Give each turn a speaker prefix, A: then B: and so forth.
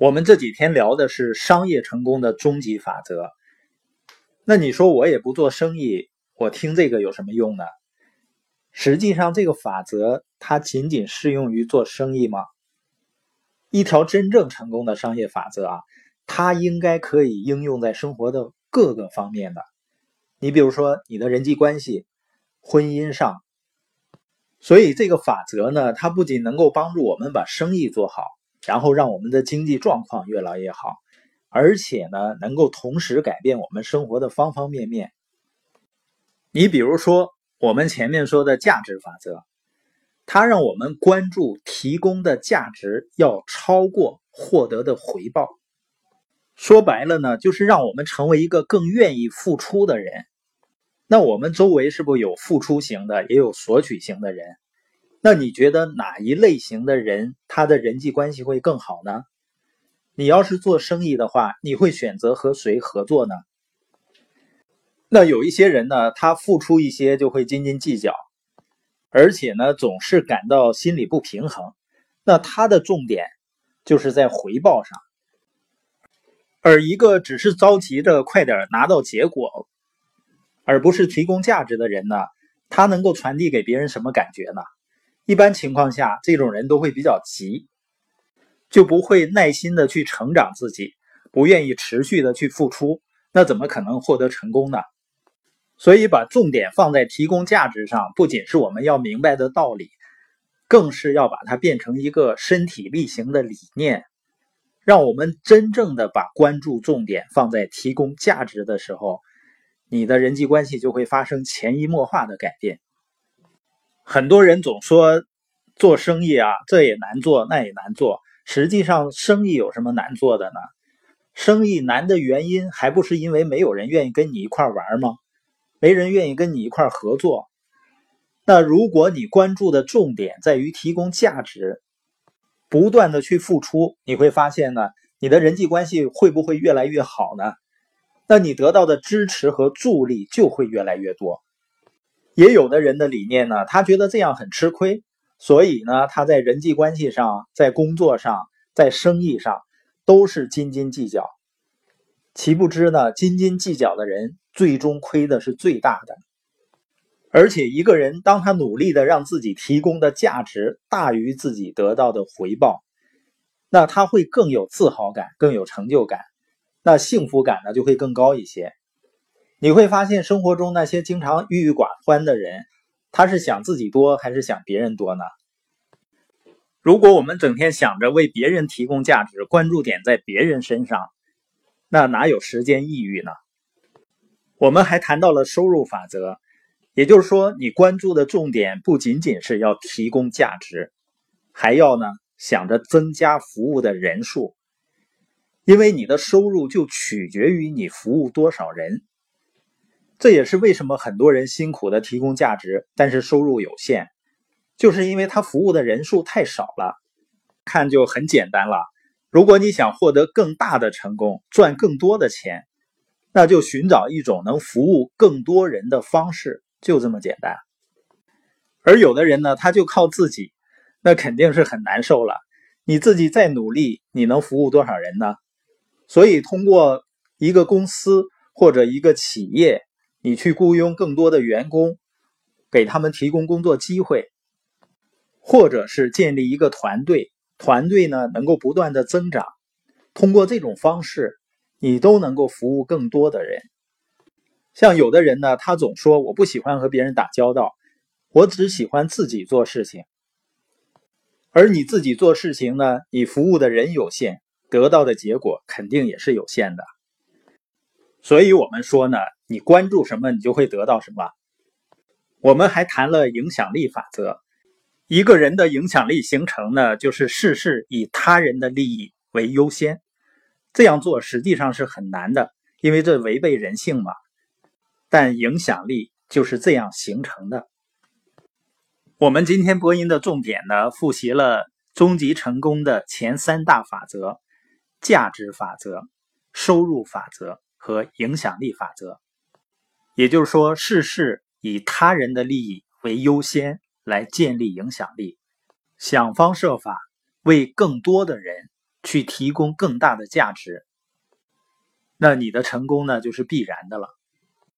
A: 我们这几天聊的是商业成功的终极法则。那你说我也不做生意，我听这个有什么用呢？实际上，这个法则它仅仅适用于做生意吗？一条真正成功的商业法则啊，它应该可以应用在生活的各个方面的。你比如说，你的人际关系、婚姻上。所以，这个法则呢，它不仅能够帮助我们把生意做好，然后让我们的经济状况越来越好，而且呢，能够同时改变我们生活的方方面面。你比如说，我们前面说的价值法则，它让我们关注提供的价值要超过获得的回报。说白了呢，就是让我们成为一个更愿意付出的人。那我们周围是不是有付出型的，也有索取型的人？那你觉得哪一类型的人，他的人际关系会更好呢？你要是做生意的话，你会选择和谁合作呢？那有一些人呢，他付出一些就会斤斤计较，而且呢，总是感到心里不平衡。那他的重点就是在回报上，而一个只是着急着快点拿到结果。而不是提供价值的人呢？他能够传递给别人什么感觉呢？一般情况下，这种人都会比较急，就不会耐心的去成长自己，不愿意持续的去付出，那怎么可能获得成功呢？所以，把重点放在提供价值上，不仅是我们要明白的道理，更是要把它变成一个身体力行的理念，让我们真正的把关注重点放在提供价值的时候。你的人际关系就会发生潜移默化的改变。很多人总说做生意啊，这也难做，那也难做。实际上，生意有什么难做的呢？生意难的原因还不是因为没有人愿意跟你一块玩吗？没人愿意跟你一块合作。那如果你关注的重点在于提供价值，不断的去付出，你会发现呢，你的人际关系会不会越来越好呢？那你得到的支持和助力就会越来越多。也有的人的理念呢，他觉得这样很吃亏，所以呢，他在人际关系上、在工作上、在生意上都是斤斤计较。岂不知呢，斤斤计较的人最终亏的是最大的。而且，一个人当他努力的让自己提供的价值大于自己得到的回报，那他会更有自豪感，更有成就感。那幸福感呢就会更高一些。你会发现生活中那些经常郁郁寡欢的人，他是想自己多还是想别人多呢？如果我们整天想着为别人提供价值，关注点在别人身上，那哪有时间抑郁呢？我们还谈到了收入法则，也就是说，你关注的重点不仅仅是要提供价值，还要呢想着增加服务的人数。因为你的收入就取决于你服务多少人，这也是为什么很多人辛苦的提供价值，但是收入有限，就是因为他服务的人数太少了。看就很简单了，如果你想获得更大的成功，赚更多的钱，那就寻找一种能服务更多人的方式，就这么简单。而有的人呢，他就靠自己，那肯定是很难受了。你自己再努力，你能服务多少人呢？所以，通过一个公司或者一个企业，你去雇佣更多的员工，给他们提供工作机会，或者是建立一个团队，团队呢能够不断的增长。通过这种方式，你都能够服务更多的人。像有的人呢，他总说我不喜欢和别人打交道，我只喜欢自己做事情。而你自己做事情呢，你服务的人有限。得到的结果肯定也是有限的，所以我们说呢，你关注什么，你就会得到什么。我们还谈了影响力法则，一个人的影响力形成呢，就是事事以他人的利益为优先。这样做实际上是很难的，因为这违背人性嘛。但影响力就是这样形成的。我们今天播音的重点呢，复习了终极成功的前三大法则。价值法则、收入法则和影响力法则，也就是说，事事以他人的利益为优先来建立影响力，想方设法为更多的人去提供更大的价值，那你的成功呢就是必然的了。